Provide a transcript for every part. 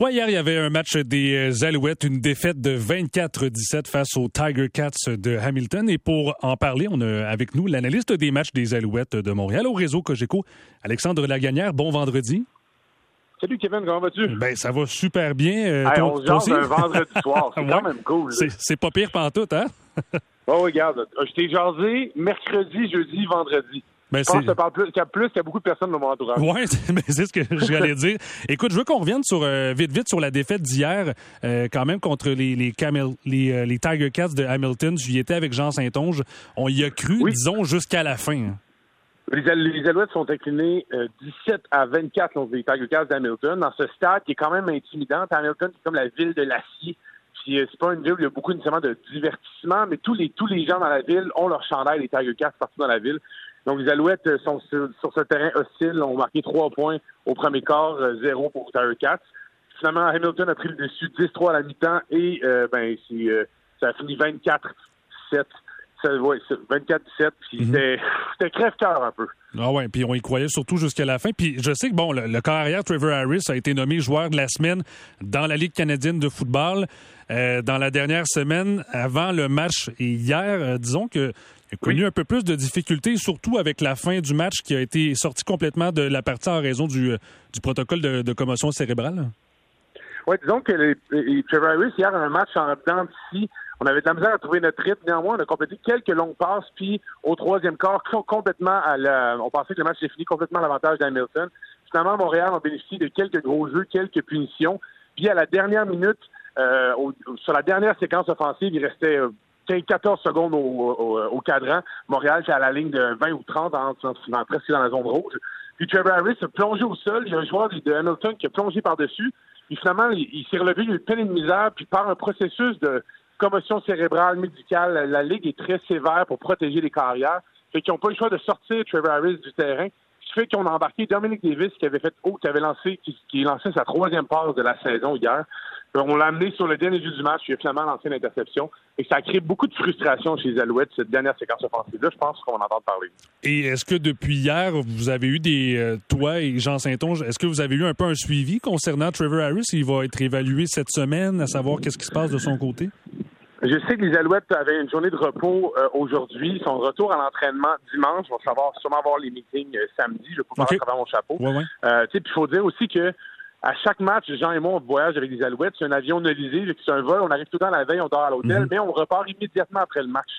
Ouais, hier, il y avait un match des Alouettes, une défaite de 24-17 face aux Tiger Cats de Hamilton. Et pour en parler, on a avec nous l'analyste des matchs des Alouettes de Montréal au réseau Cogeco, Alexandre Lagagnère. Bon vendredi. Salut Kevin, comment vas-tu? Ben, ça va super bien. Euh, on se un vendredi soir, c'est quand même cool. C'est pas pire tout, hein? oh, regarde, je t'ai jasé mercredi, jeudi, vendredi. Ben, je pense que ça parle plus, qu'il y a plus qu'il y a beaucoup de personnes dans mon entourage. Oui, c'est ce que j'allais dire. Écoute, je veux qu'on revienne sur euh, vite vite sur la défaite d'hier, euh, quand même contre les les, les, euh, les, Tiger Cats de Hamilton. J'y étais avec Jean Saint-Onge. On y a cru, disons, jusqu'à la fin. Les, les Alouettes sont inclinés 17 à 24 contre les Tiger Cats d'Hamilton dans ce stade qui est quand même intimidant. Hamilton, c'est comme la ville de l'acier. Puis c'est pas une ville où il y a beaucoup nécessairement de divertissement, mais tous les tous les gens dans la ville ont leur chandail les Tiger Cats partout dans la ville. Donc, les Alouettes sont sur, ce terrain hostile, ont marqué trois points au premier quart, euh, zéro pour Tiger Cats. Finalement, Hamilton a pris le dessus 10-3 à la mi-temps et ben, euh, ça a fini 24-7. Ouais, 24-17, puis mhm. c'était crève-cœur un peu. Ah ouais, puis on y croyait surtout jusqu'à la fin. Puis je sais que bon, le, carrière Trevor Harris a été nommé joueur de la semaine dans la Ligue canadienne de football euh, dans la dernière semaine avant le match et hier. disons que a connu un peu plus de difficultés, surtout avec la fin du match qui a été sorti complètement de la partie en raison du, euh, du protocole de, commotion cérébrale. Oui, disons que les, Trevor Harris, hier, un match en temps d'ici, on avait de la misère à trouver notre rythme. Néanmoins, on a complété quelques longues passes, puis au troisième quart, complètement à la, on pensait que le match s'est fini complètement à l'avantage d'Hamilton. Finalement, Montréal a bénéficié de quelques gros jeux, quelques punitions. Puis à la dernière minute, euh, sur la dernière séquence offensive, il restait euh, 14 secondes au, cadran. Montréal, c'est à la ligne de 20 ou 30, en, presque dans la zone rouge. Puis Trevor Harris a plongé au sol. Il y a un joueur de Hamilton qui a plongé par-dessus. Puis finalement, il, s'est relevé, il a eu peine de misère. Puis par un processus de commotion cérébrale médicale, la, Ligue est très sévère pour protéger les carrières. Fait qu'ils n'ont pas le choix de sortir Trevor Harris du terrain. Fait qu'on a embarqué Dominique Davis qui avait fait haut, qui avait lancé, qui, lancé sa troisième passe de la saison hier. On l'a amené sur le dernier jeu du match, il a finalement lancé une interception. Et ça a créé beaucoup de frustration chez les Alouettes, cette dernière séquence offensive-là. Je pense qu'on en entend parler. Et est-ce que depuis hier, vous avez eu des. Euh, toi et Jean Saint-Onge, est-ce que vous avez eu un peu un suivi concernant Trevor Harris? Il va être évalué cette semaine, à savoir qu'est-ce qui se passe de son côté? Je sais que les Alouettes avaient une journée de repos euh, aujourd'hui. Son retour à l'entraînement dimanche. On va savoir, sûrement avoir les meetings euh, samedi. Je vais pouvoir okay. travers mon chapeau. Ouais, ouais. il faut dire aussi que à chaque match, Jean et moi, on voyage avec des Alouettes. C'est un avion nolisé, c'est un vol. On arrive tout le temps la veille, on dort à l'hôtel, mhm. mais on repart immédiatement après le match.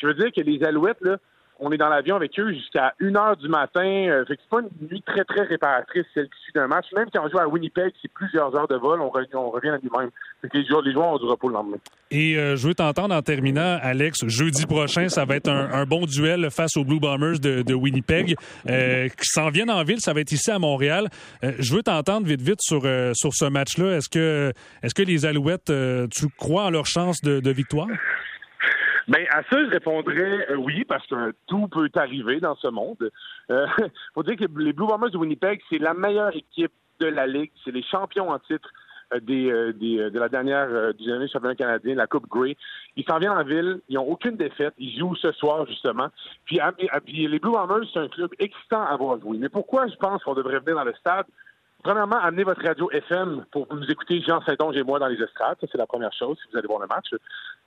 Je veux dire que les Alouettes, là, on est dans l'avion avec eux jusqu'à 1 heure du matin. Euh, c'est pas une nuit très, très réparatrice, celle qui suit d'un match. Même quand on joue à Winnipeg, c'est plusieurs heures de vol, on, revient, à lui-même. les joueurs, ont du repos le lendemain. Et euh, je veux t'entendre en terminant, Alex. Jeudi prochain, ça va être un, bon duel face aux Blue Bombers de, Winnipeg euh, qui s'en viennent en ville. Ça va être ici à Montréal. je veux t'entendre vite, vite sur, sur ce match-là. Est-ce que, est-ce que les Alouettes, tu crois en leur chance de victoire? Ben à ça, je répondrais euh, oui, parce que tout peut arriver dans ce monde. Euh, faut dire que les Blue Bombers de Winnipeg, c'est la meilleure équipe de la Ligue. C'est les champions en titre euh, des, des, de la dernière du dernier championnat canadien, la Coupe Grey. Ils s'en viennent en ville, ils n'ont aucune défaite, ils jouent ce soir justement. Puis, puis les Blue Bombers, c'est un club excitant à voir jouer. Mais pourquoi je pense qu'on devrait venir dans le stade? Premièrement, amenez votre radio FM pour nous écouter Jean Saint-Onge et moi dans les estrades. Ça, c'est la première chose, si vous allez voir le match.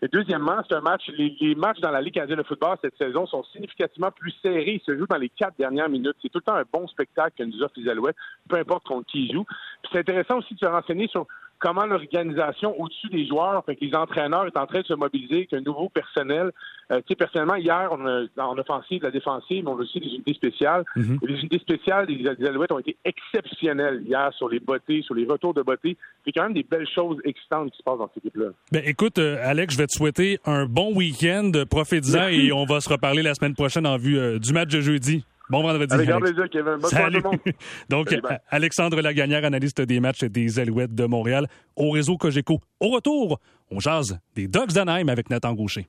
Et deuxièmement, c'est un match, les, matchs dans la Ligue canadienne de football cette saison sont significativement plus serrés. Ils se jouent dans les quatre dernières minutes. C'est tout le temps un bon spectacle que nous offre les Alouettes, peu importe contre qui ils jouent. c'est intéressant aussi de se renseigner sur comment l'organisation au-dessus des joueurs, fait que les entraîneurs est en train de se mobiliser avec un nouveau personnel. Euh, tu sais, personnellement, hier, on a, en offensive, la défensive, mais on a aussi des unités spéciales. Mhm. Les unités spéciales des, Alouettes ont été exceptionnelles hier sur les bottées, sur les retours de bottées. C'est quand même des belles choses excitantes qui se passent dans cette équipe-là. Ben, écoute, euh, Alex, je vais te souhaiter un bon week-end. Profite-en et on va se reparler la semaine prochaine en vue euh, du match de jeudi. Bon vendredi. Avec grand plaisir, Kevin. Bonne Salut. Tout le monde. Donc, Alexandre Lagagnère, analyste des matchs des Alouettes de Montréal, au réseau Cogeco. Au retour, on jase des Dogs d'Anaheim avec Nathan Gaucher.